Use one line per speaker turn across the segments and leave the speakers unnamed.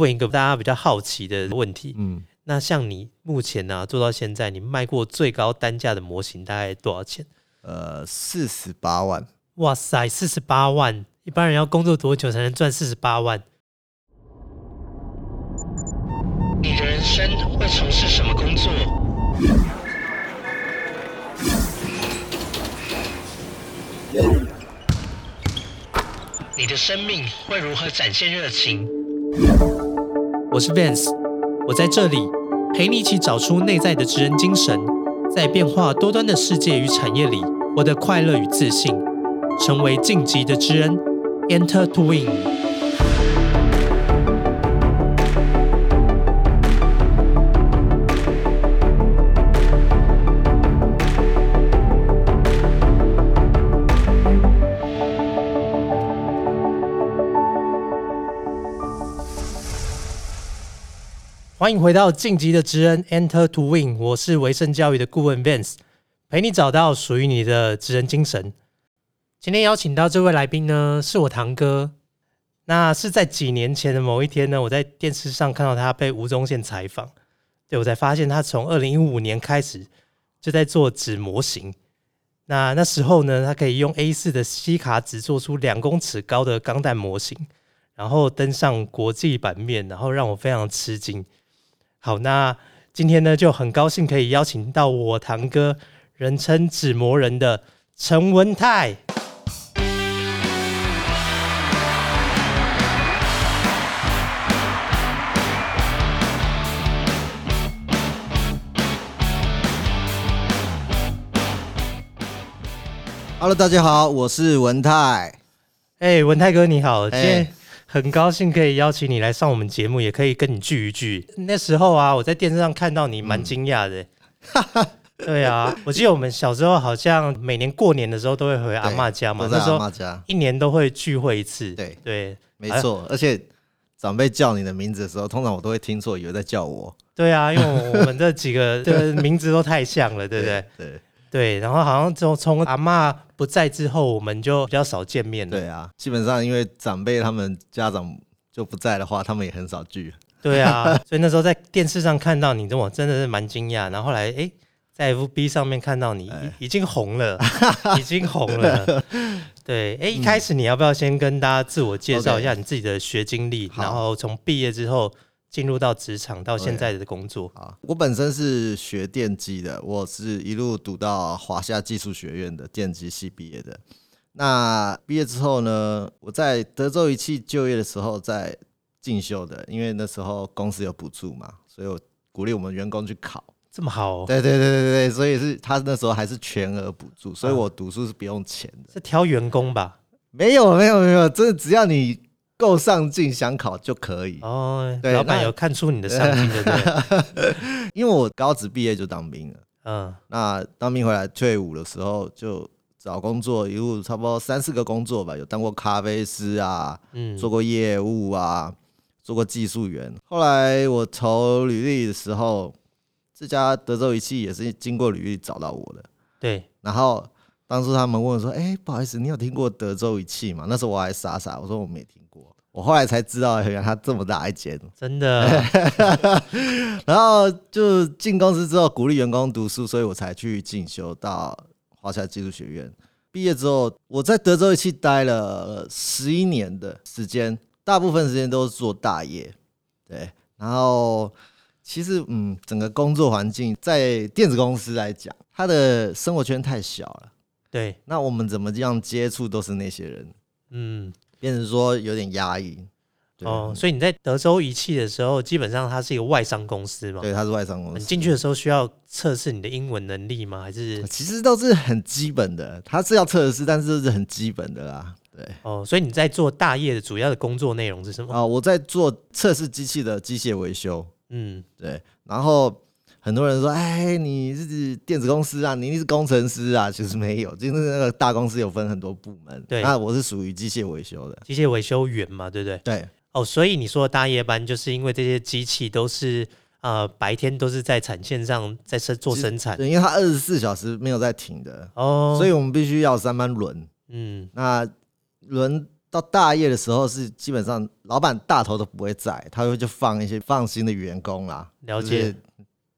问一个大家比较好奇的问题。
嗯，
那像你目前呢、做到现在，你卖过最高单价的模型大概多少钱？
呃，四十八万。
哇塞，四十八万！一般人要工作多久才能赚四十八万？
你的人生会从事什么工作？你的生命会如何展现热情？
我是 Vance，我在这里陪你一起找出内在的知恩精神，在变化多端的世界与产业里，获得快乐与自信，成为晋级的知恩，Enter to Win。欢迎回到晋级的职人 Enter to Win，我是维生教育的顾问 Vance，陪你找到属于你的职人精神。今天邀请到这位来宾呢，是我堂哥。那是在几年前的某一天呢，我在电视上看到他被吴宗宪采访，对我才发现他从二零一五年开始就在做纸模型。那那时候呢，他可以用 A 四的西卡纸做出两公尺高的钢弹模型，然后登上国际版面，然后让我非常吃惊。好，那今天呢就很高兴可以邀请到我堂哥，人称纸魔人的陈文泰。
Hello，大家好，我是文泰。
哎、文泰哥你好，今
哎
天很高兴可以邀请你来上我们节目，也可以跟你聚一聚。那时候啊，我在电视上看到你，蛮惊讶的。对啊，我记得我们小时候好像每年过年的时候都会回阿嬷家嘛，那时候
阿妈家，
一年都会聚会一次。
对
对
没错。而且长辈叫你的名字的时候，通常我都会听错，以为在叫我，
对啊，因为我们这几个的名字都太像了，对不对？
对
对，然后好像从从阿嬷不在之后，我们就比较少见面了。
对啊，基本上因为长辈他们家长就不在的话，他们也很少聚。
对啊，所以那时候在电视上看到你，我真的是蛮惊讶。然后后来哎，在 FB 上面看到你
哎
已已经红了，已经红了。对，哎，一开始你要不要先跟大家自我介绍一下你自己的学经历，
好
然后从毕业之后进入到职场到现在的工作？
啊，我本身是学电机的，我是一路读到华夏技术学院的电机系毕业的。那毕业之后呢，我在德州仪器就业的时候在进修的，因为那时候公司有补助嘛，所以我鼓励我们员工去考。
这么好、哦，
对对对对对，所以是他那时候还是全额补助，所以
啊
我读书是不用钱的。
是挑员工吧？
没有没有没有，真的只要你够上进，想考就可以。
哦，
对
老板有看出你的上进，对不对？
因为我高职毕业就当兵了。
嗯，
那当兵回来退伍的时候，就找工作，一路差不多三四个工作吧，有当过咖啡师啊，
嗯，
做过业务啊，做过技术员。后来我投履历的时候，这家德州仪器也是经过履历找到我的。
对，
然后当初他们问我说：“哎、不好意思，你有听过德州仪器吗？”那时候我还傻傻，我说我没听过。我后来才知道，原来他这么大一间。
真的，
然后就进公司之后，鼓励员工读书，所以我才去进修到华夏技术学院。毕业之后，我在德州仪器待了十一年的时间，大部分时间都是做大业。对，然后其实嗯，整个工作环境在电子公司来讲，他的生活圈太小了。
对，
那我们怎么这样接触都是那些人，
嗯，
变成说有点压抑。
哦，所以你在德州仪器的时候，基本上它是一个外商公司嘛？
对，它是外商公司。
你进去的时候需要测试你的英文能力吗？还是
其实都是很基本的，它是要测试，但是都是很基本的啦。对
哦，所以你在做大业的主要的工作内容是什么？
啊、我在做测试机器的机械维修，
嗯，
对，然后很多人说，哎，你是电子公司啊，你一定是工程师啊，其实没有，就是那个大公司有分很多部门，
对。
那我是属于机械维修的，
机械维修员嘛，对不对？
对。
哦，所以你说的大夜班，就是因为这些机器都是呃白天都是在产线上在生做生产。
对，因为它二十四小时没有在停的，
哦，
所以我们必须要三班轮。
嗯。
那轮到大夜的时候是基本上老板大头都不会在，他会就放一些放心的员工啦，
了解。
就是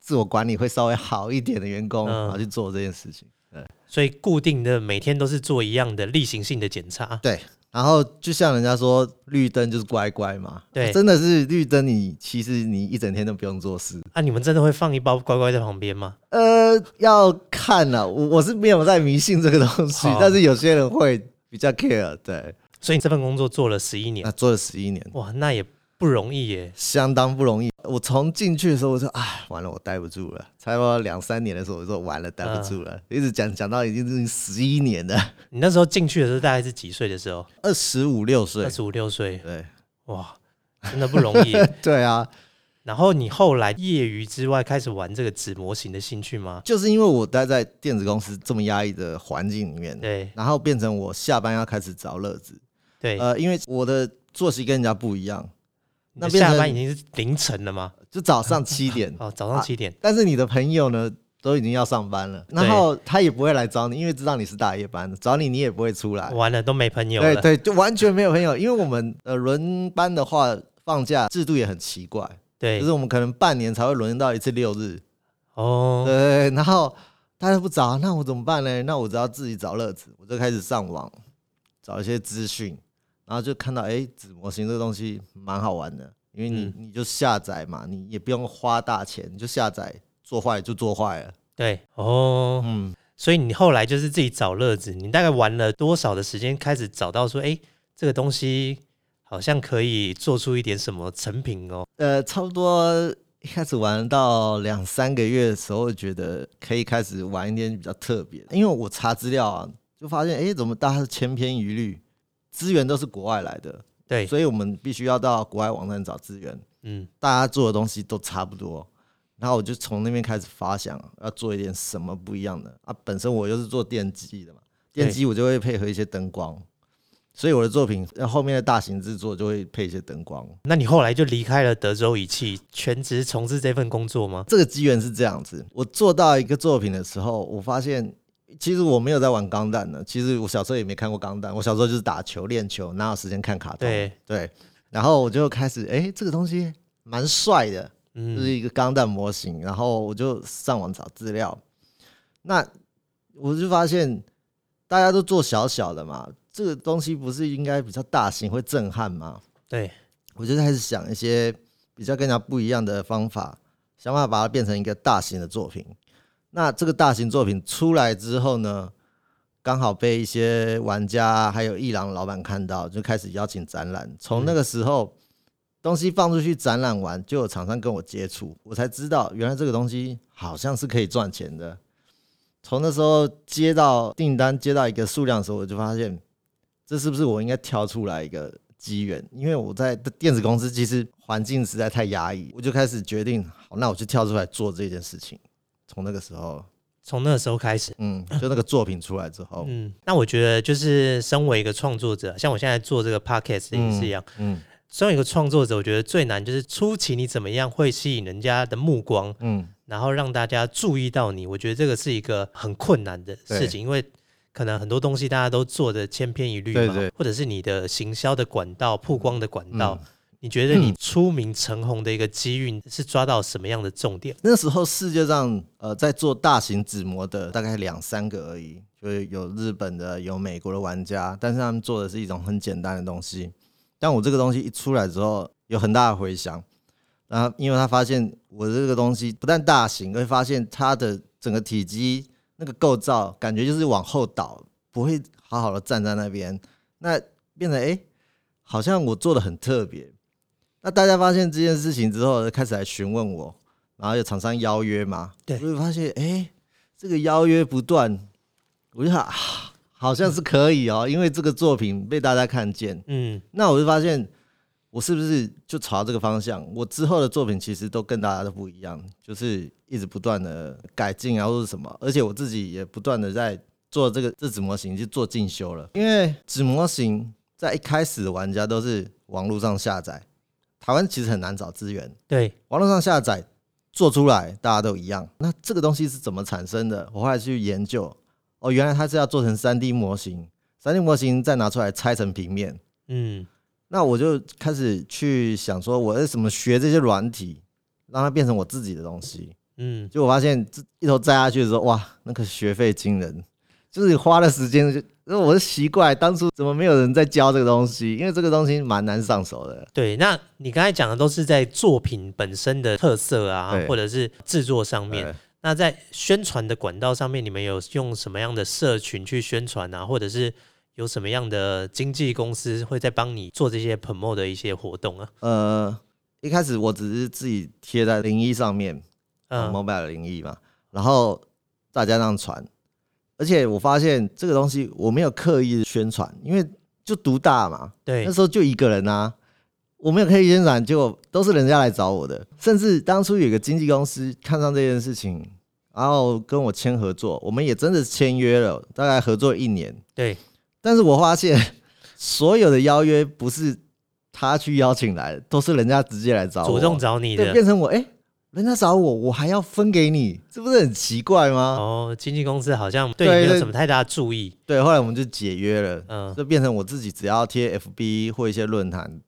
自我管理会稍微好一点的员工，
嗯
然后去做这件事情。
对所以固定的每天都是做一样的例行性的检查。
对，然后就像人家说，绿灯就是乖乖嘛，
对
真的是绿灯，你其实你一整天都不用做事。
啊，你们真的会放一包乖乖在旁边吗？
呃，要看了，我我是没有在迷信这个东西，但是有些人会比较 care，对，
所以你这份工作做了十一年
啊，做了十一年，
哇，那也不容易耶。
相当不容易。我从进去的时候，我说哎，完了，我待不住了。差不多两三年的时候，我说完了，待不住了，一直讲讲到已经是十一年了，
你那时候进去的时候大概是几岁的时候？
二十五六岁
二，十五六岁，
对
哇，真的不容易。
对啊，
然后你后来业余之外开始玩这个纸模型的兴趣吗？
就是因为我待在电子公司这么压抑的环境里面，
对
然后变成我下班要开始找乐子。
对，
呃，因为我的作息跟人家不一样，那
下班已经是凌晨了吗？
就早上七点，
哦，早上七点。
但是你的朋友呢都已经要上班了，然后他也不会来找你，因为知道你是大夜班的，找你你也不会出来。
完了都没朋友了。
对对，就完全没有朋友，因为我们呃轮班的话，放假制度也很奇怪，
对
就是我们可能半年才会轮到一次六日，
哦，
对，然后大家不找，那我怎么办呢？那我只要自己找乐子，我就开始上网找一些资讯，然后就看到哎，纸模型这个东西蛮好玩的，因为你、
嗯。
你就下载嘛，你也不用花大钱，你就下载，做坏就做坏了，
对哦，
嗯，
所以你后来就是自己找乐子，你大概玩了多少的时间，开始找到说，哎，这个东西好像可以做出一点什么成品哦。
呃，差不多一开始玩到两三个月的时候，觉得可以开始玩一点比较特别，因为我查资料啊，就发现哎，诶怎么大家是千篇一律，资源都是国外来的，
对，
所以我们必须要到国外网站找资源，
嗯，
大家做的东西都差不多。然后我就从那边开始发想，要做一点什么不一样的啊。本身我又是做电机的嘛，电机我就会配合一些灯光，所以我的作品呃后面的大型制作就会配一些灯光。
那你后来就离开了德州仪器，全职从事这份工作吗？
这个机缘是这样子，我做到一个作品的时候，我发现其实我没有在玩钢弹的。其实我小时候也没看过钢弹，我小时候就是打球练球，哪有时间看卡通？
对
然后我就开始，哎、这个东西蛮帅的，就是
嗯，
一个钢弹模型。然后我就上网找资料，那我就发现大家都做小小的嘛，这个东西不是应该比较大型会震撼吗？
对，
我就开始想一些比较跟人家不一样的方法，想办法把它变成一个大型的作品。那这个大型作品出来之后呢，刚好被一些玩家还有艺廊老板看到，就开始邀请展览。从那个时候，东西放出去展览完，就有厂商跟我接触，我才知道原来这个东西好像是可以赚钱的。从那时候接到订单，接到一个数量的时候，我就发现这是不是我应该跳出来一个机缘？因为我在电子公司其实环境实在太压抑，我就开始决定，好，那我就跳出来做这件事情。从那个时候，
从那个时候开始。
嗯，就那个作品出来之后，
嗯，那我觉得就是身为一个创作者，像我现在做这个 podcast 也是一样，
嗯
身为一个创作者，我觉得最难就是初期你怎么样会吸引人家的目光，
嗯，
然后让大家注意到你。我觉得这个是一个很困难的事情，因为可能很多东西大家都做的千篇一律嘛，
对对
或者是你的行销的管道、曝光的管道。
嗯
你觉得你出名成红的一个机遇是抓到什么样的重点？
那时候世界上呃在做大型纸模的大概两三个而已，就是有日本的，有美国的玩家，但是他们做的是一种很简单的东西。但我这个东西一出来之后，有很大的回响。然后因为他发现我的这个东西不但大型，会发现它的整个体积那个构造，感觉就是往后倒，不会好好的站在那边。那变成哎、诶好像我做的很特别。那大家发现这件事情之后，开始来询问我，然后有厂商邀约嘛，
对
我就发现哎、诶这个邀约不断，我就想、啊、好像是可以哦，因为这个作品被大家看见，
嗯，
那我就发现，我是不是就朝这个方向？我之后的作品其实都跟大家都不一样，就是一直不断的改进啊，或者什么，而且我自己也不断的在做这个这纸模型，就做进修了。因为纸模型在一开始的玩家都是网络上下载，台湾其实很难找资源，
对，
网络上下载做出来大家都一样。那这个东西是怎么产生的？我后来去研究，哦，原来它是要做成三 D 模型，三 D 模型再拿出来拆成平面。
嗯
那我就开始去想说，我要怎么学这些软体，让它变成我自己的东西。
嗯，
结果发现这一头栽下去的时候，哇，那个学费惊人，就是花了时间就，那我是奇怪当初怎么没有人在教这个东西，因为这个东西蛮难上手的。
对。那你刚才讲的都是在作品本身的特色啊，或者是制作上面。那在宣传的管道上面，你们有用什么样的社群去宣传啊，或者是有什么样的经纪公司会在帮你做这些 promote 的一些活动啊？
呃，一开始我只是自己贴在零一上面，嗯
嗯
，mobile 零一嘛，然后大家这样传，而且我发现这个东西我没有刻意宣传，因为就独大嘛，
对。
那，时候就一个人啊，我没有刻意宣传，结果都是人家来找我的，甚至当初有个经纪公司看上这件事情，然后跟我签合作，我们也真的签约了，大概合作一年，
对，
但是我发现所有的邀约不是他去邀请来的，都是人家直接来找我，
主动找你
对，
的。
变成我哎、诶人家找我，我还要分给你，这不是很奇怪吗？
哦，经纪公司好像对你没有什么太大的注意。
对，后来我们就解约了，
嗯，
就变成我自己只要贴 FB 或一些论坛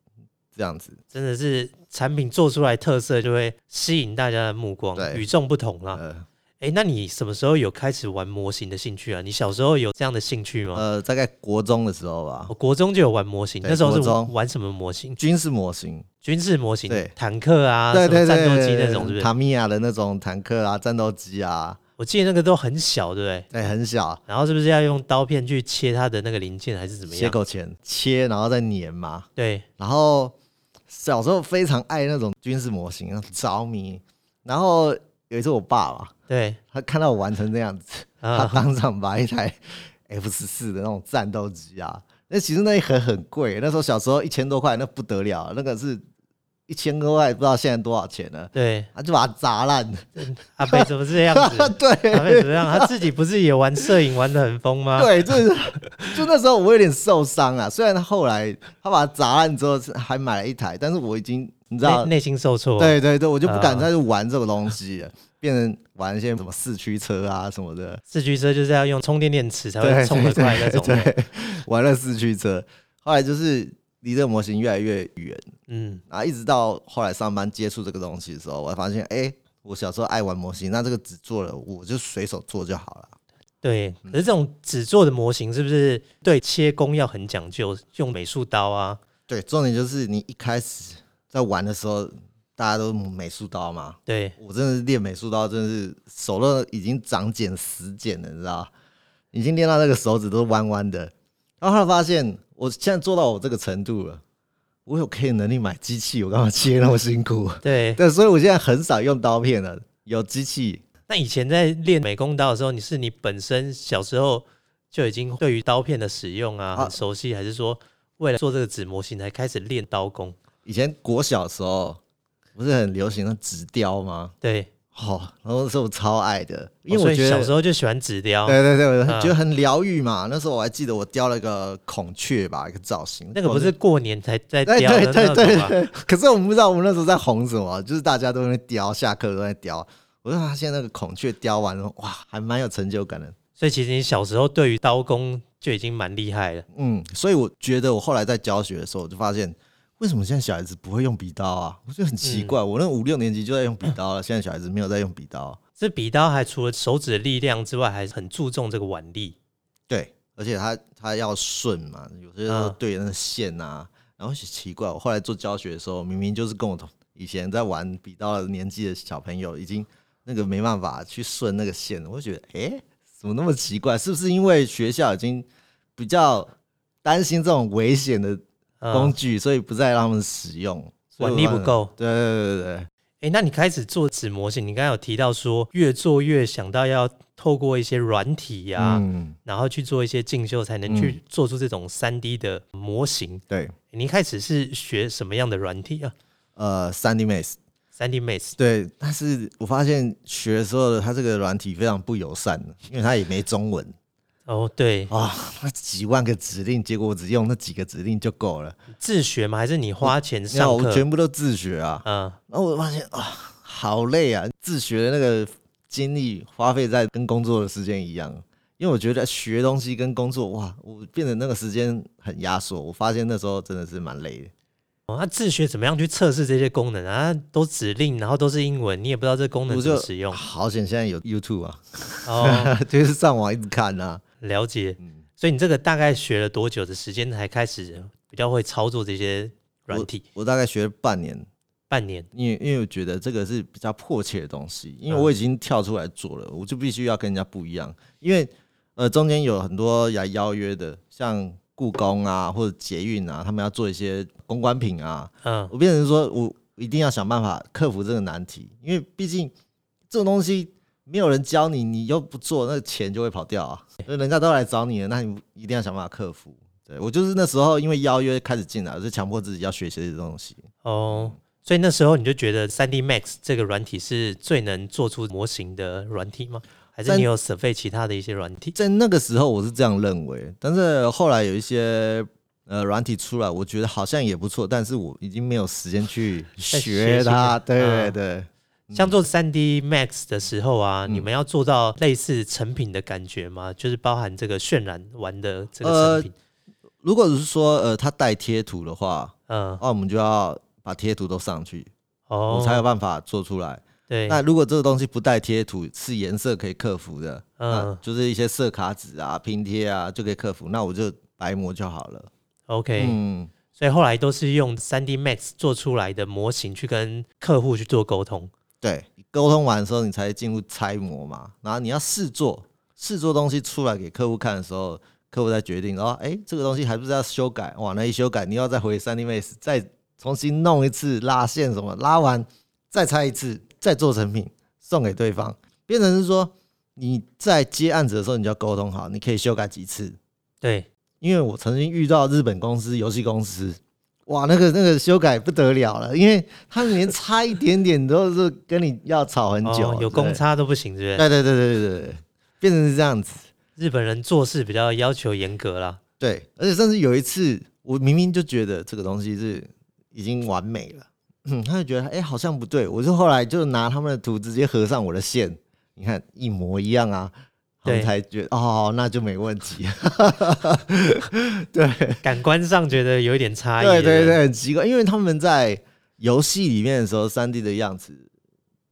这样子。
真的是产品做出来特色就会吸引大家的目光，与众不同了。
呃
哎、那你什么时候有开始玩模型的兴趣啊？你小时候有这样的兴趣吗？
呃，大概国中的时候吧
我，国中就有玩模型，那时候是玩什么模型？
军事模型，
军事模型
对，
坦克啊，
对对
战斗机那种，是不是？
塔米亚的那种坦克啊，战斗机啊，
我记得那个都很小，对不对？
对，很小，
然后是不是要用刀片去切它的那个零件，还是怎么样？
切口钳切，然后再粘嘛。
对，
然后小时候非常爱那种军事模型，着迷。然后有一次我爸吧，
对，
他看到我玩成这样子，他
啊，
当场把一台 F 十四的那种战斗机啊，那其实那一盒很贵，那时候小时候一千多块，那不得了，那个是一千多块，不知道现在多少钱了。
对，
他就把它砸烂，
阿贝怎么这样子？阿
对
贝怎么样？他自己不是也玩摄影玩的很疯吗？
对，就是就那时候我有点受伤啊。虽然他后来他把它砸烂之后是还买了一台，但是我已经你知道
内，心受挫。
对对对，我就不敢
啊
再去玩这个东西了，变成玩一些什么四驱车啊什么的。
四驱车就是要用充电电池才会
对，
冲得快那种。
对，对玩了四驱车，后来就是离这个模型越来越远，
嗯，
然后一直到后来上班接触这个东西的时候，我才发现，哎、我小时候爱玩模型，那这个只做了，我就随手做就好了。
对。
嗯
可是这种纸做的模型是不是对切工要很讲究，用美术刀啊？
对，重点就是你一开始在玩的时候，大家都美术刀嘛，
对，
我真的是练美术刀，真的是手都已经长茧死茧了，你知道？已经练到那个手指都弯弯的。然后后来发现，我现在做到我这个程度了，我有可以能力买机器，我干嘛切那么辛苦？
对。
对，所以我现在很少用刀片了，有机器。
那以前在练美工刀的时候，你是你本身小时候就已经对于刀片的使用啊
啊
很熟悉，还是说为了做这个纸模型才开始练刀工？
以前国小的时候不是很流行那纸雕吗？
对，
哦，然后那时候我超爱的，因为我觉得、
小时候就喜欢纸雕，
对对对，我
嗯
觉得很疗愈嘛。那时候我还记得我雕了一个孔雀吧，一个造型。
那个不是过年才 在雕的
对对对
那种吗？
对，可是我们不知道我们那时候在红什么，就是大家都在雕，下课都在雕。我就发现那个孔雀雕完了，哇，还蛮有成就感的。
所以其实你小时候对于刀工就已经蛮厉害了。
嗯，所以我觉得我后来在教学的时候，我就发现，为什么现在小孩子不会用笔刀啊？我觉得很奇怪。我那五六年级就在用笔刀了，现在小孩子没有在用笔刀。
这笔刀还除了手指的力量之外，还是很注重这个腕力。
对，而且它它要顺嘛，有些时候
嗯
对那个线啊，然后奇怪，我后来做教学的时候，明明就是跟我同以前在玩笔刀的年纪的小朋友，已经那个没办法去顺那个线，我就觉得，诶，怎么那么奇怪？是不是因为学校已经比较担心这种危险的工
嗯，
具，所以不再让他们使用？所以
腕力不够。
对对对对对，
哎，那你开始做纸模型，你刚才有提到说，越做越想到要透过一些软体呀、
嗯，
然后去做一些进修，才能去做出这种三 D 的模型。
对，
你一开始是学什么样的软体啊？
呃，三 D Max。
三 D Max
对，但是我发现学的时候，它这个软体非常不友善，因为它也没中文
哦，对，
啊，那几万个指令，结果我只用那几个指令就够了，
自学吗？还是你花钱
那
上课？
我全部都自学啊。
嗯，
然后我发现啊，好累啊，自学的那个精力花费在跟工作的时间一样，因为我觉得学东西跟工作，哇，我变得那个时间很压缩。我发现那时候真的是蛮累的。
哦，那自学怎么样去测试这些功能啊？都指令，然后都是英文，你也不知道这功能怎么使用。
好险，现在有 YouTube 啊，
哦，
就是上网一直看啊。
了解。
嗯
所以你这个大概学了多久的时间才开始比较会操作这些软体？
我大概学了半年，
半年。
因为因为我觉得这个是比较迫切的东西，因为
嗯
我已经跳出来做了，我就必须要跟人家不一样。因为呃中间有很多来邀约的，像故宫啊或者捷运啊，他们要做一些公关品啊，
嗯，
我变成说我一定要想办法克服这个难题，因为毕竟这种东西没有人教你，你又不做，那钱就会跑掉啊。所以人家都来找你了，那你一定要想办法克服。对我就是那时候因为邀约开始进来，我就强迫自己要学习这些东西。
哦，所以那时候你就觉得三 D Max 这个软体是最能做出模型的软体吗？还是你有 survey 其他的一些软体？
在那个时候我是这样认为，但是后来有一些呃软体出来，我觉得好像也不错，但是我已经没有时间去
学
学它。对对
嗯
对，
像做三 D Max 的时候啊，
嗯
你们要做到类似成品的感觉吗？就是包含这个渲染完的这个
呃
成品。
如果是说呃它带贴图的话，
嗯，
那我们就要把贴图都上去，
哦，
我才有办法做出来。
对，
那如果这个东西不带贴图，是颜色可以克服的，嗯
嗯，
就是一些色卡纸啊、拼贴啊就可以克服，那我就白膜就好了。
OK，、
嗯，
所以后来都是用三 D Max 做出来的模型去跟客户去做沟通。
对，沟通完的时候，你才进入拆模嘛，然后你要试做，试做东西出来给客户看的时候，客户再决定，哦，哎，这个东西还不是要修改，哇，那一修改，你要再回三 D Max 再重新弄一次拉线什么，拉完再拆一次，再做成品送给对方，变成是说你在接案子的时候，你就要沟通好，你可以修改几次，
对，
因为我曾经遇到日本公司游戏公司，哇，那个那个修改不得了了，因为他们连差一点点都是跟你要吵很久，
哦，有公差都不行，是不是？
对，对对对对对对，变成是这样子，
日本人做事比较要求严格啦。
对，而且甚至有一次，我明明就觉得这个东西是已经完美了，嗯，他就觉得哎、好像不对，我就后来就拿他们的图直接合上我的线，你看一模一样啊。
对
才觉得哦，那就没问题。对，
感官上觉得有一点差异。
对对对，很奇怪，因为他们在游戏里面的时候，三 D 的样子，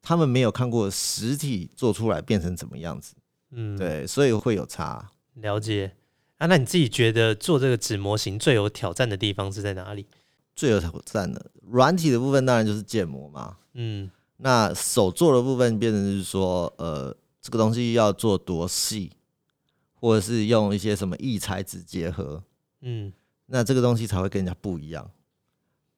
他们没有看过实体做出来变成怎么样子，
嗯，，
对，所以会有差。
了解。啊，那你自己觉得做这个纸模型最有挑战的地方是在哪里？
最有挑战的软体的部分，当然就是建模嘛。
嗯，
那手做的部分，变成是说，呃，这个东西要做多细，或者是用一些什么异材质结合，
嗯，
那这个东西才会跟人家不一样。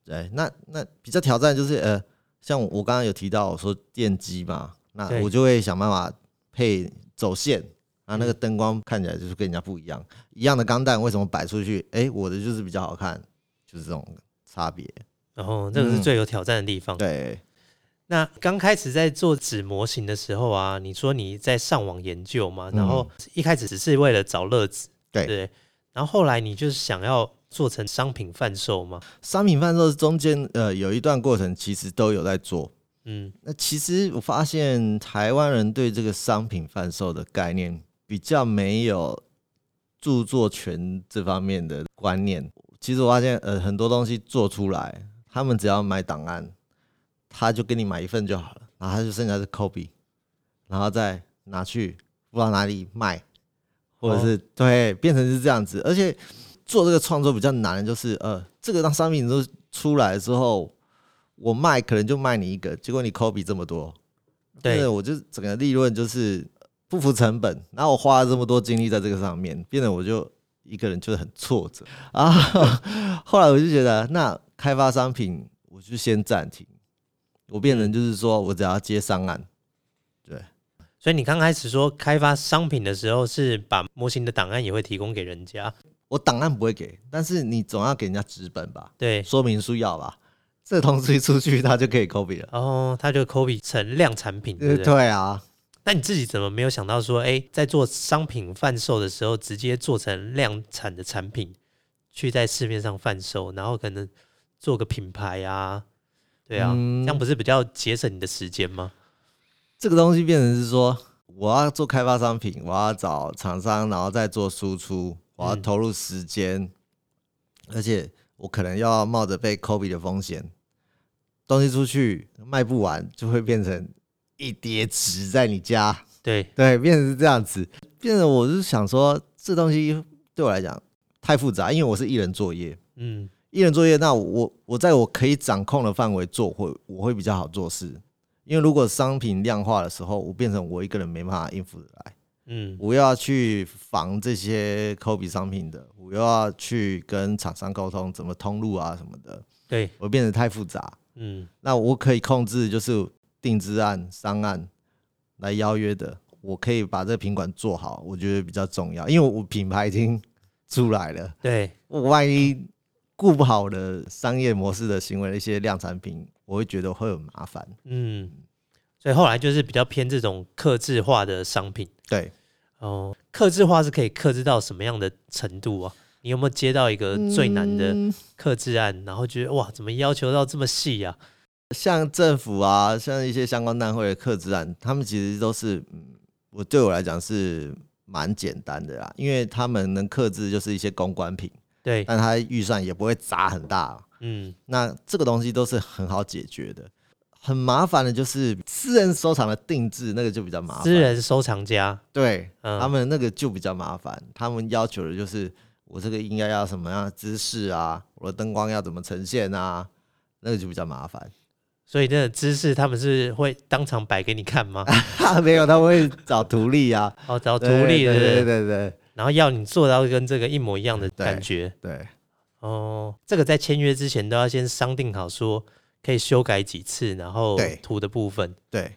对，那那比较挑战就是呃，像我刚刚有提到我说电机嘛，那我就会想办法配走线，啊，那个灯光看起来就是跟人家不一样。一样的钢弹为什么摆出去，哎、我的就是比较好看，就是这种差别。
然后这个是
嗯
最有挑战的地方。
对，
那刚开始在做纸模型的时候啊，你说你在上网研究嘛，然后一开始只是为了找乐子，
对。
对，然后后来你就是想要做成商品贩售嘛，
商品贩售中间呃有一段过程，其实都有在做。
嗯，
那其实我发现台湾人对这个商品贩售的概念比较没有著作权这方面的观念。其实我发现，呃，很多东西做出来，他们只要买档案，他就给你买一份就好了，然后他就剩下是 copy，然后再拿去不知道哪里卖，或者是、对变成是这样子。而且做这个创作比较难的就是，呃，这个当商品都出来之后，我卖可能就卖你一个，结果你 copy 这么多，
对
我就整个利润就是不符成本，然后我花了这么多精力在这个上面，变得我就一个人就是很挫折啊。后来我就觉得，那开发商品我就先暂停，我变成就是说我只要接商案，对
所以你刚开始说开发商品的时候，是把模型的档案也会提供给人家，
我档案不会给，但是你总要给人家纸本吧，
对，
说明书要吧，这东西出去他就可以 copy 了。
然后他就 copy 成量产品，对对？
对啊，
那你自己怎么没有想到说，哎，在做商品贩售的时候，直接做成量产的产品，去在市面上贩售，然后可能做个品牌啊，对啊，
嗯
这样不是比较节省你的时间吗？
这个东西变成是说，我要做开发商品，我要找厂商，然后再做输出，我要
嗯。
投入时间，而且我可能要冒着被 copy 的风险，东西出去卖不完，就会变成一叠纸在你家，
对，
对，变成是这样子，变成我是想说，这东西对我来讲太复杂，因为我是一人作业，
嗯，
一人作业，那我我在我可以掌控的范围做会我会比较好做事，因为如果商品量化的时候，我变成我一个人没办法应付得来，
嗯，
我又要去防这些 copy 商品的，我又要去跟厂商沟通怎么通路啊什么的，
对，
我变得太复杂。
嗯，
那我可以控制就是定制案、商案来邀约的，我可以把这个品管做好，我觉得比较重要，因为我品牌已经 出来了。
对，
我万一顾不好的商业模式的行为的一些量产品，我会觉得会很麻烦。
嗯，所以后来就是比较偏这种克制化的商品。
对，
哦，克制化是可以克制到什么样的程度啊？你有没有接到一个最难的
嗯
克制案，然后觉得哇，怎么要求到这么细啊？
像政府啊，像一些相关单位的克制案，他们其实都是，嗯，我对我来讲是蛮简单的啦，因为他们能克制就是一些公关品，
对，
但他预算也不会砸很大。
嗯，
那这个东西都是很好解决的。很麻烦的就是私人收藏的定制，那个就比较麻烦。
私人收藏家，
对、
嗯
他们那个就比较麻烦，他们要求的就是我这个应该要什么样的姿势啊，我的灯光要怎么呈现啊，那个就比较麻烦。
所以那个姿势他们是会当场摆给你看吗？
没有，他们会找图例啊，
哦，找图
对
例的，
对对对对
然后要你做到跟这个一模一样的感觉。
对
哦，这个在签约之前都要先商定好，说可以修改几次，然后
对
图的部分。
对，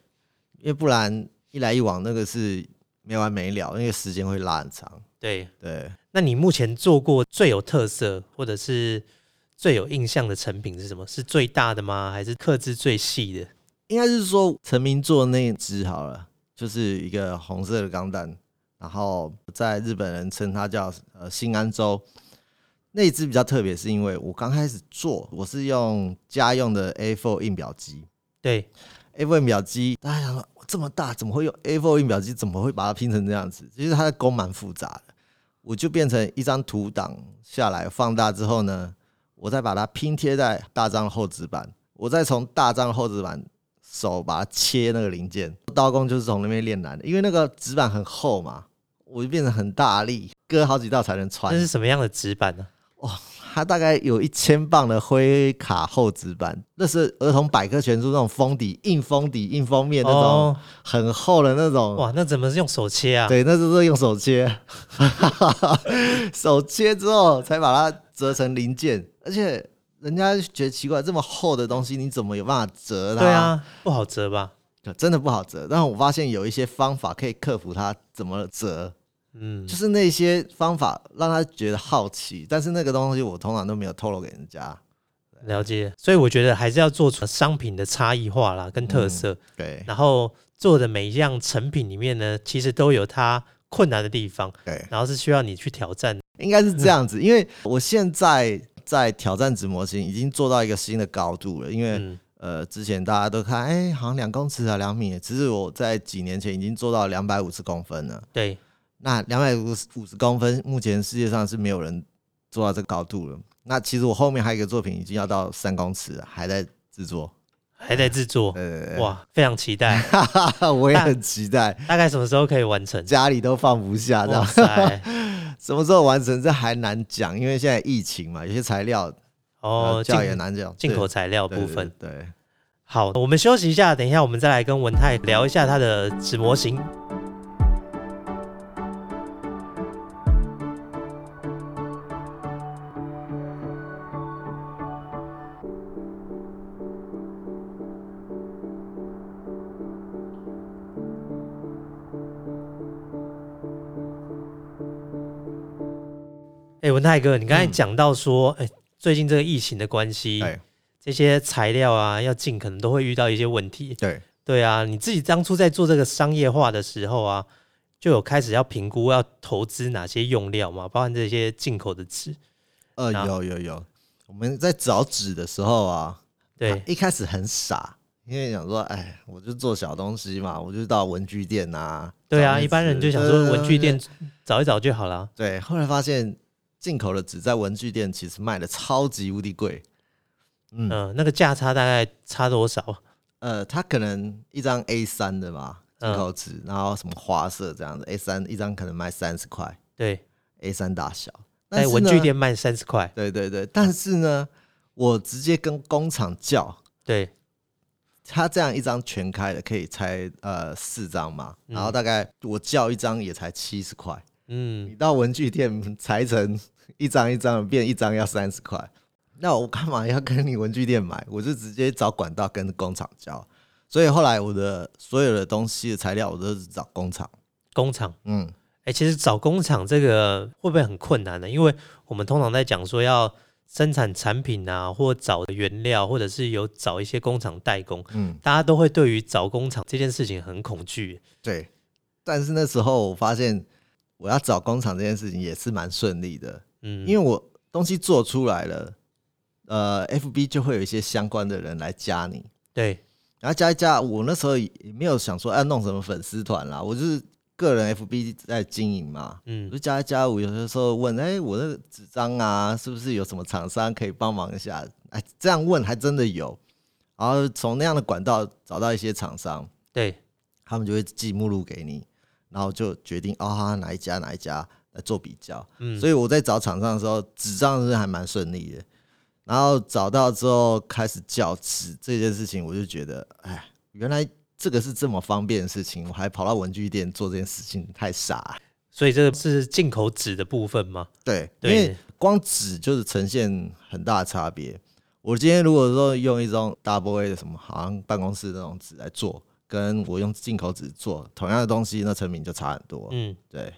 因为不然一来一往那个是没完没了，因为时间会拉很长。
对，
对，
那你目前做过最有特色或者是最有印象的成品是什么？是最大的吗？还是刻字最细的？
应该是说成名做那一只好了，就是一个红色的钢弹，然后在日本人称它叫呃新安州。那一只比较特别，是因为我刚开始做，我是用家用的 A4 印表机
对
，，A4 印表机，大家想说哇这么大，怎么会用 A4 印表机？怎么会把它拼成这样子？其实它的工蛮复杂的，我就变成一张图档下来，放大之后呢，我再把它拼贴在大张的厚纸板，我再从大张的厚纸板手把它切那个零件，刀工就是从那边练来的，因为那个纸板很厚嘛，我就变得很大力，割好几道才能穿
那。是什么样的纸板呢、哇
它大概有一千磅的灰卡厚纸板，那是儿童百科全书那种封底、硬封底、硬封面那种
哦，
很厚的那种。
哇，那怎么是用手切啊？
对，那就是用手切，手切之后才把它折成零件，而且人家觉得奇怪，这么厚的东西你怎么有办法折它？
对，啊，不好折吧？
真的不好折。但是我发现有一些方法可以克服它怎么折，
嗯
就，是那些方法让他觉得好奇，但是那个东西我通常都没有透露给人家。
了解。所以我觉得还是要做出商品的差异化啦，跟特色。
对
然后做的每一样成品里面呢，其实都有它困难的地方，
对，
然后是需要你去挑战。
应该是这样子，因为我现在在挑战纸模型已经做到一个新的高度了，因为。
嗯，
呃，之前大家都看，哎、好像两公尺啊，两米。其实我在几年前已经做到两百五十公分了。
对，
那两百五十五十公分，目前世界上是没有人做到这个高度了。那其实我后面还有一个作品已经要到三公尺了，还在制作。
还在制作。
对对对，
哇，非常期待，
哇，我也很期待，
大概什么时候可以完成？
家里都放不下，这
哇
样，什么时候完成这还难讲，因为现在疫情嘛，有些材料
哦
呃，叫也
进
难讲。
进口材料部分。
对对
好，我们休息一下，等一下我们再来跟文泰聊一下他的纸模型。泰哥，你刚才
嗯
讲到说，哎、最近这个疫情的关系，这些材料啊要进，可能都会遇到一些问题。
对
对啊，你自己当初在做这个商业化的时候啊，就有开始要评估要投资哪些用料嘛，包含这些进口的纸。
呃，有有有，我们在找纸的时候啊，
对，
一开始很傻，因为想说，哎，我就做小东西嘛，我就到文具店啊。
对啊，一般人就想说文具店找一找就好了。
对，后来发现进口的纸在文具店其实卖的超级无敌贵。嗯，
嗯，那个价差大概差多少？
呃，它可能一张 A 三的吧，进
嗯
口纸，然后什么花色这样子，A 三一张可能卖三十块。
对
，，A 三大小。但
在文具店卖三十块。
对对对，但是呢，我直接跟工厂叫，
对，
他这样一张全开的可以拆呃四张嘛，
嗯。
然后大概我叫一张也才七十块，
嗯。
你，到文具店裁成一张一张的变一张要三十块，那我干嘛要跟你文具店买？我就直接找管道跟工厂交。所以后来我的所有的东西的材料我都是找工厂，
工厂。
嗯，
哎、其实找工厂这个会不会很困难呢？因为我们通常在讲说要生产产品啊，或找原料，或者是有找一些工厂代工，
嗯，
大家都会对于找工厂这件事情很恐惧。
对。但是那时候我发现我要找工厂这件事情也是蛮顺利的，
嗯，
因为我东西做出来了，呃，FB 就会有一些相关的人来加你，
对，
然后加一加，我那时候也没有想说要弄什么粉丝团啦，我就是个人 FB 在经营嘛，我
嗯
就加一加。我有的时候问，哎、我那个纸张啊，是不是有什么厂商可以帮忙一下？哎，这样问还真的有，然后从那样的管道找到一些厂商，
对，
他们就会寄目录给你，然后就决定啊、哪一家哪一家来做比较。
嗯，
所以我在找厂商的时候，纸张是还蛮顺利的。然后找到之后开始叫纸这件事情，我就觉得，哎，原来这个是这么方便的事情，我还跑到文具店做这件事情，太傻了。
所以这个是进口纸的部分吗？
对，因为，光纸就是呈现很大的差别。我今天如果说用一种 Double A 的什么，好像办公室那种纸来做，跟我用进口纸做同样的东西，那成品就差很多。
嗯，
对，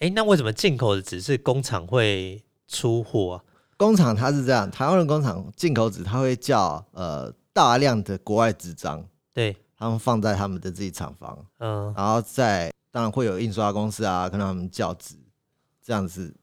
哎、那为什么进口的纸是工厂会出货啊？
工厂它是这样，台湾的工厂进口纸，它会叫呃大量的国外纸张，
对，
他们放在他们的自己厂房，
嗯、
然后再当然会有印刷公司啊，跟他们叫纸，这样子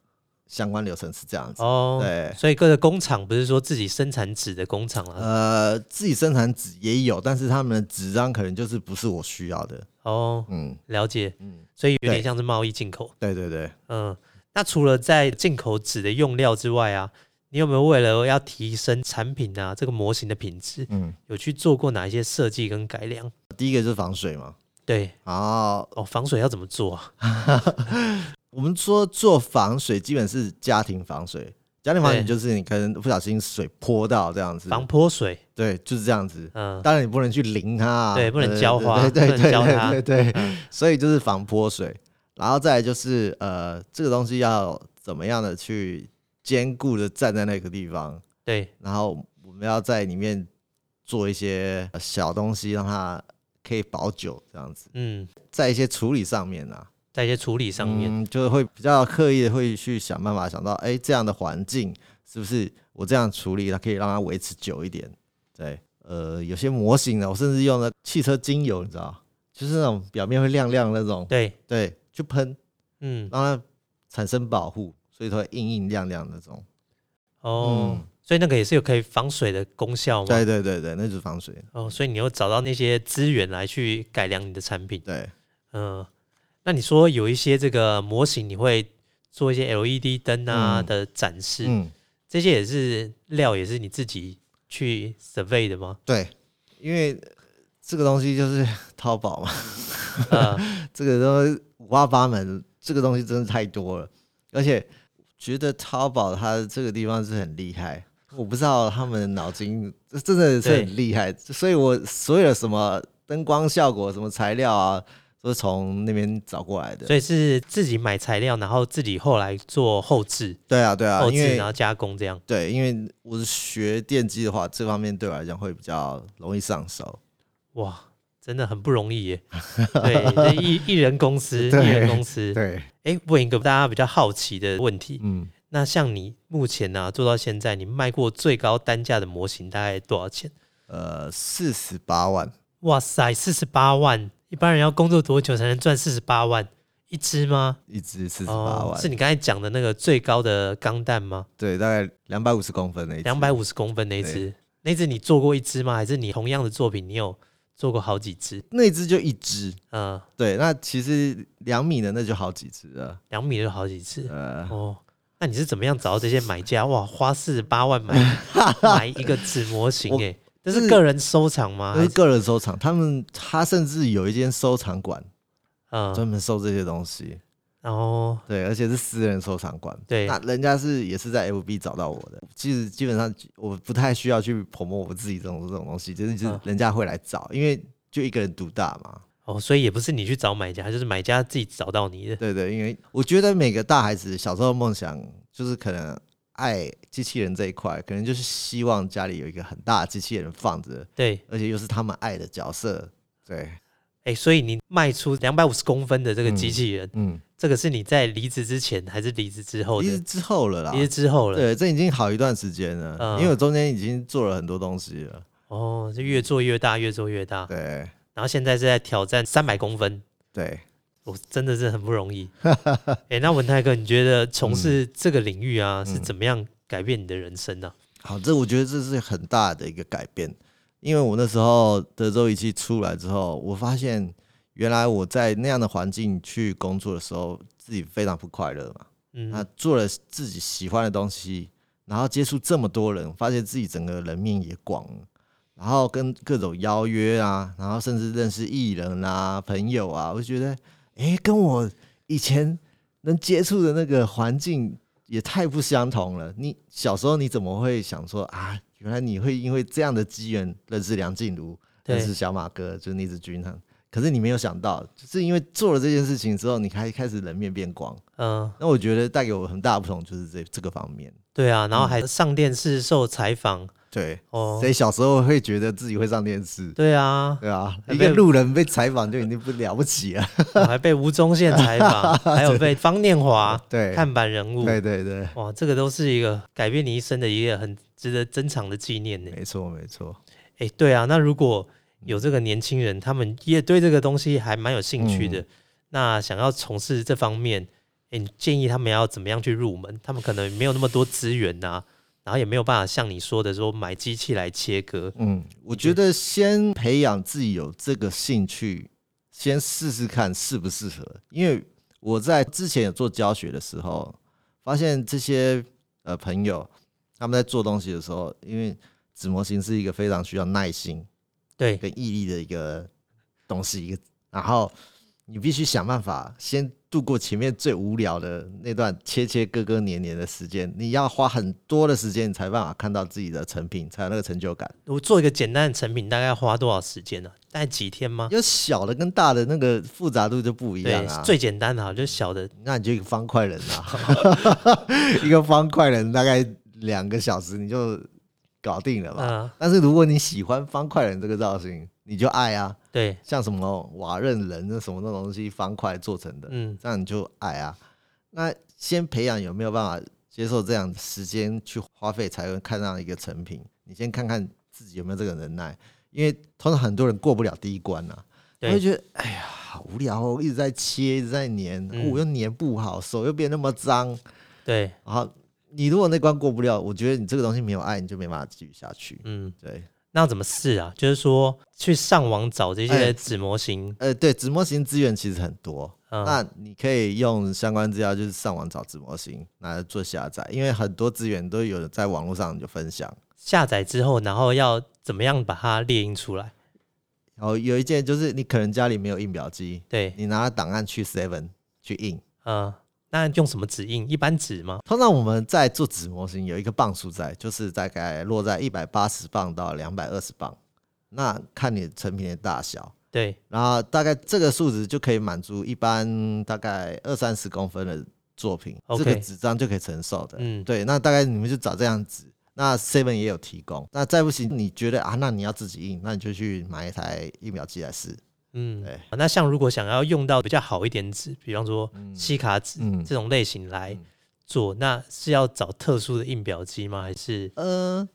相关流程是这样子。
哦，
对，
所以各个工厂不是说自己生产纸的工厂啊？
呃，自己生产纸也有，但是他们的纸张可能就是不是我需要的。
哦，
嗯
了解，
嗯，
所以有点像是贸易进口。
对对对，
嗯，那除了在进口纸的用料之外啊，你有没有为了要提升产品啊这个模型的品质，
嗯，
有去做过哪一些设计跟改良？
第一个就是防水嘛，
对，
然后
哦，防水要怎么做啊？
我们说做防水，基本是家庭防水。家庭防水就是你可能不小心水泼到这样子，
防泼水，
对，就是这样子。
嗯，
当然你不能去淋它。啊，
对不能浇花
对
能浇它
对对对对，
嗯。
所以就是防泼水，然后再来就是呃，这个东西要怎么样的去坚固的站在那个地方，
对，
然后我们要在里面做一些呃小东西，让它可以保久这样子，
嗯，
在一些处理上面啊，
在一些处理上面，
嗯，就会比较刻意的会去想办法想到，哎，这样的环境是不是我这样处理，它可以让它维持久一点？对，呃，有些模型呢，我甚至用了汽车精油，你知道，就是那种表面会亮亮的那种，
对，
对，去喷，
嗯，
让它产生保护，所以它会硬硬亮亮那种。
哦，
嗯
所以那个也是有可以防水的功效吗？
对对对对，那就是防水。
哦，所以你又找到那些资源来去改良你的产品。
对，
嗯，那你说有一些这个模型，你会做一些 LED 灯啊
嗯。
的展示，
嗯，
这些也是料，也是你自己去 survey 的吗？
对，因为这个东西就是淘宝嘛，
呃，
这个都五花八门，这个东西真的太多了，而且觉得淘宝它这个地方是很厉害，我不知道他们的脑筋真的是很厉害，所以我所有的什么灯光效果、什么材料啊，都是从那边找过来的。
所以是自己买材料，然后自己后来做后置，
对啊，对啊，
后置然后加工这样。
对，因为我是学电机的话，这方面对我来讲会比较容易上手。
哇，真的很不容易耶。对，这一一人公司，一人公司。
对，
哎，问一个大家比较好奇的问题，
嗯，
那像你目前呢、做到现在，你卖过最高单价的模型大概多少钱？
呃，四十八万，
哇塞，四十八万！一般人要工作多久才能赚四十八万一只吗？
一只四十八
哦，
万，
是你刚才讲的那个最高的钢弹吗？
对，大概两百五十公分那一只
两百五十公分那一只。那只你做过一只吗？还是你同样的作品你有做过好几只？
那只就一只，
嗯，
对，那其实两米的那就好几只了，
两米就好几只。
呃，
哦，那你是怎么样找到这些买家？哇，花四十八万买 买一个纸模型、
我
欸，这是个人收藏吗？还是
是个人收藏，他们他甚至有一间收藏馆
嗯，
专门收这些东西，
然后
对，而且是私人收藏馆。
对
那人家是也是在 FB 找到我的，其实基本上我不太需要去捧摸我自己这种这种东西，就是就是
嗯
人家会来找，因为就一个人独大嘛。
哦，所以也不是你去找买家，就是买家自己找到你的。
对对，因为我觉得每个大孩子小时候的梦想就是可能爱机器人这一块，可能就是希望家里有一个很大的机器人放着，
对，
而且又是他们爱的角色。对，
哎、所以你卖出两百五十公分的这个机器人，
嗯，
这个是你在离职之前还是离职之后的？
离职之后了啦
离。职之后了。
对，这已经好一段时间了，
嗯
因为我中间已经做了很多东西了。
哦，就越做越大，越做越大。
对
然后现在是在挑战三百公分，
对，
我、真的是很不容易。哎、那文泰哥，你觉得从事这个领域啊，是
嗯
怎么样改变你的人生呢、
好，这我觉得这是很大的一个改变，因为我那时候德州仪器出来之后，我发现原来我在那样的环境去工作的时候，自己非常不快乐嘛。
嗯，
那做了自己喜欢的东西，然后接触这么多人，发现自己整个人面也广了，然后跟各种邀约啊，然后甚至认识艺人啊、朋友啊，我就觉得，哎、跟我以前能接触的那个环境也太不相同了。你小时候你怎么会想说啊？原来你会因为这样的机缘认识梁静茹，认识，小马哥，就是逆子君他。可是你没有想到，就是因为做了这件事情之后，你开开始人面变广。
嗯，
那我觉得带给我很大的不同就是这这个方面。
对啊，然后
嗯
还上电视受采访，
对，
哦，
所以小时候会觉得自己会上电视？
对啊，
对啊，
被
一个路人被采访就已经不了不起了。
我还被吴宗宪采访，还有被方念华
对，
看板人物，
对对对，
哇，这个都是一个改变你一生的一个很值得珍藏的纪念呢。
没错没错。
哎，对啊，那如果有这个年轻人，他们也对这个东西还蛮有兴趣的，
嗯
那想要从事这方面，哎，你建议他们要怎么样去入门？他们可能没有那么多资源呐、然后也没有办法像你说的说买机器来切割。
嗯，我觉得先培养自己有这个兴趣，先试试看适不适合。因为我在之前有做教学的时候，发现这些呃朋友他们在做东西的时候，因为纸模型是一个非常需要耐心
对，
跟毅力的一个东西，一个然后你必须想办法先度过前面最无聊的那段切切割割黏黏的时间，你要花很多的时间，你才办法看到自己的成品，才有那个成就感。
我做一个简单的成品，大概要花多少时间呢、大概几天吗？
有小的跟大的那个复杂度就不一
对
样啊，。
最简单的哈，就是小的，
那你就一个方块人啊，一个方块人大概两个小时你就搞定了吧。
嗯、
但是如果你喜欢方块人这个造型，你就爱啊，
对，
像什么瓦楞人那什么那种东西方块做成的，
嗯，
这样你就爱啊。那先培养有没有办法接受这样的时间去花费，才会看到一个成品。你先看看自己有没有这个能耐，因为通常很多人过不了第一关啊，他
对
会觉得哎呀好无聊哦，一直在切，一直在粘，
嗯
我又粘不好，手又变那么脏。
对，
然后你如果那关过不了，我觉得你这个东西没有爱，你就没办法继续下去。
嗯，
对，
那要怎么试啊？就是说去上网找这些
哎
纸模型，
呃，对，纸模型资源其实很多，
嗯，
那你可以用相关资料，就是上网找纸模型，拿来做下载，因为很多资源都有在网络上有分享。
下载之后，然后要怎么样把它列印出来？
然后有一件就是你可能家里没有印表机，
对，
你拿档案去 Seven 去印。
嗯，那用什么纸印？一般纸吗？
通常我们在做纸模型有一个磅数在，就是大概落在一百八十磅到两百二十磅，那看你成品的大小。
对，
然后大概这个数值就可以满足一般大概二三十公分的作品这个纸张就可以承受的。
嗯，
对，那大概你们就找这样纸。那 Seven 也有提供。那再不行，你觉得啊，那你要自己印，那你就去买一台印表机来试。
嗯
对，
那像如果想要用到比较好一点纸，比方说西卡纸
嗯。
这种类型来
嗯。
做，那是要找特殊的印表机吗？还是？
呃，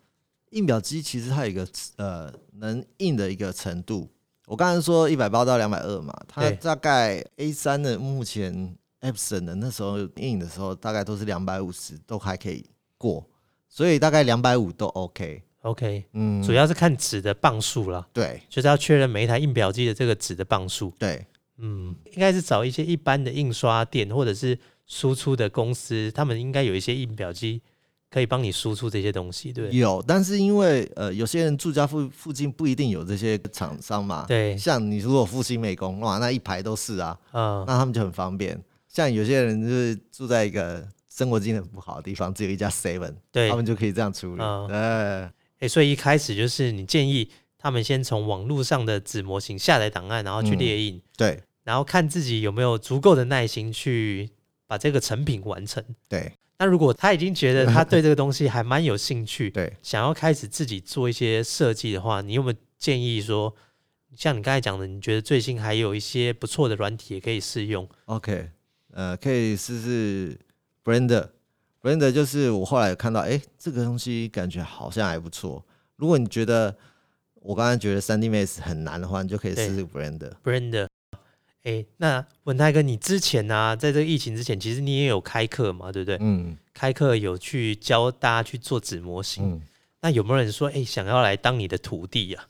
印表机其实它有一个呃能印的一个程度。我刚才说一百八到两百二嘛，它大概 A 三的目前 Epson 的那时候印的时候，大概都是两百五十都还可以过，所以大概两百五都 OK。
OK，
嗯，
主要是看纸的磅数啦，
对
就是要确认每一台印表机的这个纸的磅数。
对，
嗯，应该是找一些一般的印刷店或者是输出的公司，他们应该有一些印表机可以帮你输出这些东西，对
有，但是因为呃，有些人住家附附近不一定有这些厂商嘛。
对，
像你如果复兴美工，哇，那一排都是啊，
嗯，
那他们就很方便。像有些人就是住在一个生活经验很不好的地方，只有一家 Seven，
对
他，们就可以这样处理。
嗯
呃，
诶，所以一开始就是你建议他们先从网络上的子模型下载档案，然后去
嗯
列印，
对
然后看自己有没有足够的耐心去把这个成品完成。
对
那如果他已经觉得他对这个东西还蛮有兴趣，
对，
想要开始自己做一些设计的话，你有没有建议说，像你刚才讲的，你觉得最近还有一些不错的软体也可以试用
？OK，呃，可以试试 Blender。Blender 就是我后来有看到，哎、这个东西感觉好像还不错。如果你觉得我刚才觉得三 D Max 很难的话，你就可以试试 Blender。
Brand，哎，那文泰哥，你之前呢、在这个疫情之前，其实你也有开课嘛，对不对？
嗯
开课有去教大家去做纸模型。
嗯，
那有没有人说，哎，想要来当你的徒弟呀、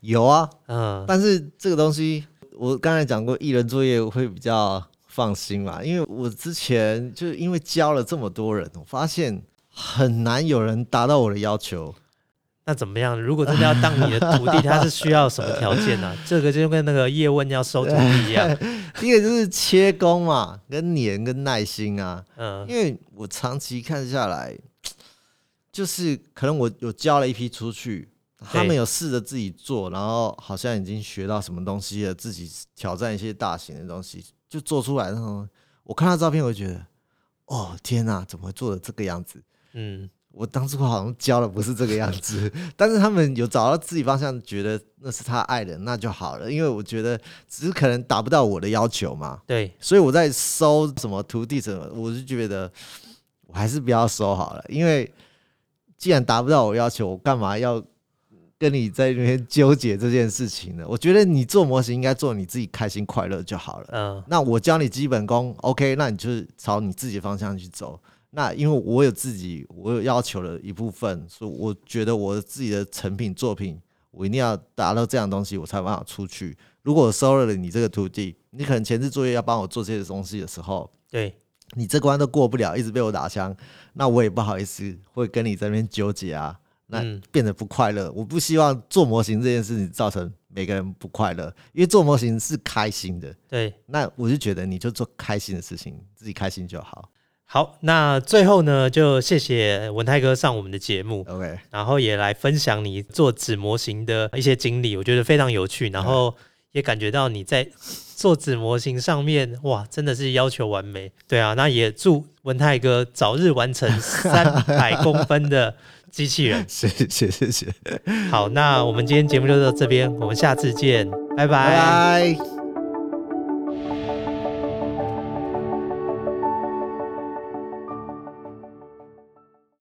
有啊，
嗯，
但是这个东西我刚才讲过，艺人作业会比较放心嘛，因为我之前就是因为教了这么多人，我发现很难有人达到我的要求。
那怎么样？如果真的要当你的徒弟，他是需要什么条件呢、这个就跟那个叶问要收徒弟一样。
第一个就是切工嘛，跟年跟耐心啊。
嗯，
因为我长期看下来，就是可能我有教了一批出去，他们有试着自己做，然后好像已经学到什么东西了，自己挑战一些大型的东西，就做出来。然后我看到照片，我就觉得，哦天哪，怎么会做的这个样子？
嗯，
我当初好像教的不是这个样子，但是他们有找到自己方向，觉得那是他爱的，那就好了。因为我觉得只是可能达不到我的要求嘛，
对，
所以我在收什么徒弟什么，我就觉得我还是不要收好了，因为既然达不到我要求，我干嘛要跟你在那边纠结这件事情呢？我觉得你做模型应该做你自己开心快乐就好了。
嗯，
那我教你基本功，OK，那你就是朝你自己的方向去走。那因为我有自己我有要求的一部分，所以我觉得我自己的成品作品，我一定要达到这样东西，我才有办法出去。如果我收了你这个徒弟，你可能前置作业要帮我做这些东西的时候，
对，
你这关都过不了，一直被我打枪，那我也不好意思会跟你在那边纠结啊，那
嗯
变得不快乐。我不希望做模型这件事情造成每个人不快乐，因为做模型是开心的。
对。
那我就觉得你就做开心的事情，自己开心就好。
好，那最后呢，就谢谢文泰哥上我们的节目
，OK，
然后也来分享你做纸模型的一些经历，我觉得非常有趣，然后也感觉到你在做纸模型上面，哇，真的是要求完美。对啊，那也祝文泰哥早日完成三百公分的机器人。
谢谢谢谢，
好，那我们今天节目就到这边，我们下次见，拜拜
拜拜。